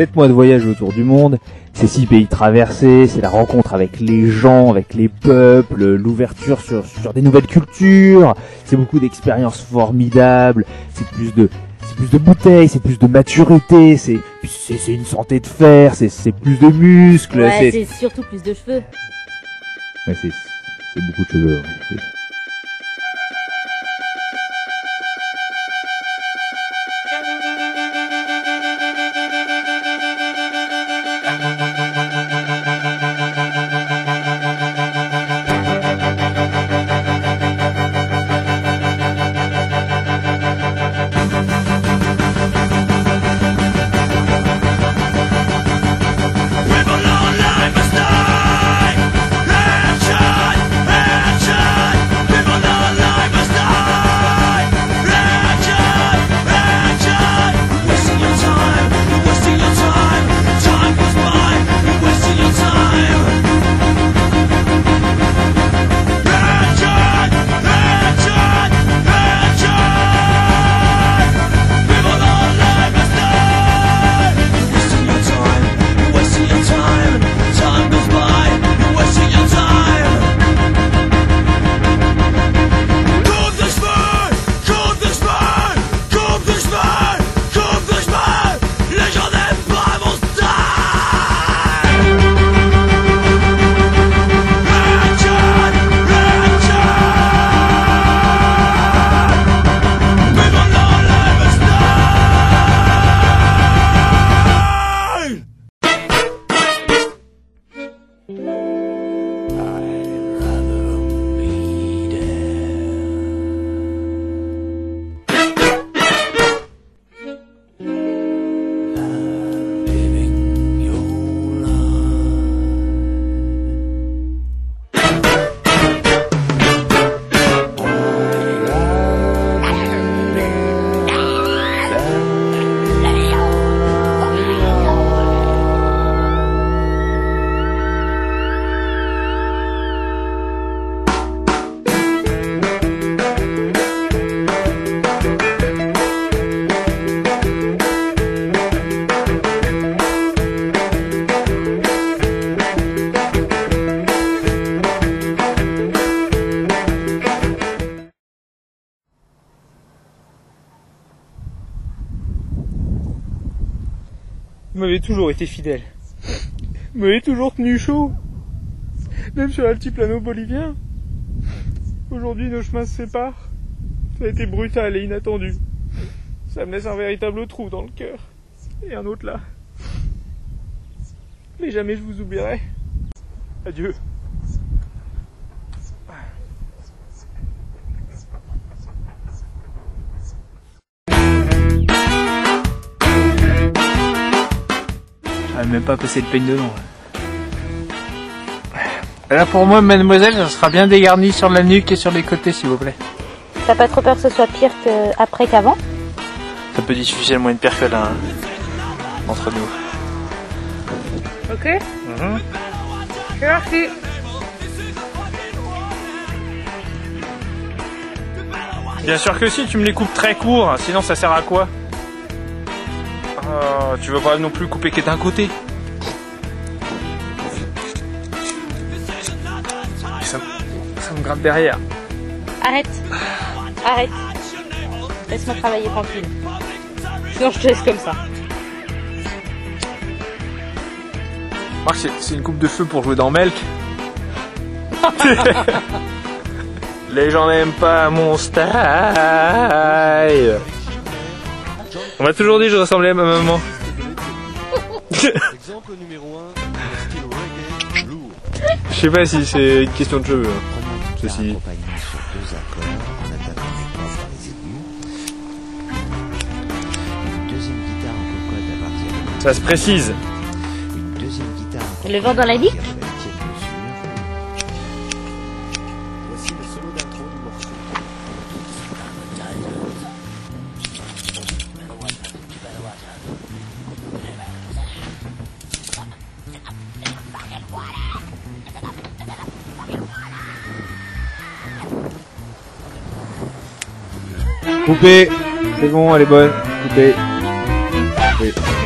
Sept mois de voyage autour du monde, ces six pays traversés, c'est la rencontre avec les gens, avec les peuples, l'ouverture sur, sur des nouvelles cultures, c'est beaucoup d'expériences formidables, c'est plus de c'est plus de bouteilles, c'est plus de maturité, c'est c'est c'est une santé de fer, c'est c'est plus de muscles, Ouais, c'est surtout plus de cheveux. Ouais, c'est c'est beaucoup de cheveux. Vous m'avez toujours été fidèle. Vous m'avez toujours tenu chaud. Même sur l'altiplano bolivien. Aujourd'hui, nos chemins se séparent. Ça a été brutal et inattendu. Ça me laisse un véritable trou dans le cœur. Et un autre là. Mais jamais je vous oublierai. Adieu. Ah, même pas passer le peigne dedans. Là pour moi, mademoiselle, ça sera bien dégarni sur la nuque et sur les côtés, s'il vous plaît. T'as pas trop peur que ce soit pire que après qu'avant? Ça peut difficilement être pire que là, hein, entre nous. Ok. C'est parti. Bien sûr que si, tu me les coupes très courts, sinon ça sert à quoi? Oh, Tu veux pas non plus couper que d'un côté ça, ça me gratte derrière. Arrête Arrête Laisse-moi travailler tranquille. Sinon je te laisse comme ça. C'est- c'est une coupe de feu pour jouer dans Melk. Les gens n'aiment pas mon style. On m'a toujours dit que je ressemblais à ma maman. Exemple numéro 1, style reggae lourd. Je sais pas si c'est une question de cheveux. hein. Ceci. Ça se précise. une deuxième guitare en Le vent dans la nuque Poupée C'est bon, elle est bonne. Poupée. Poupée. Poupée.